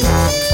Música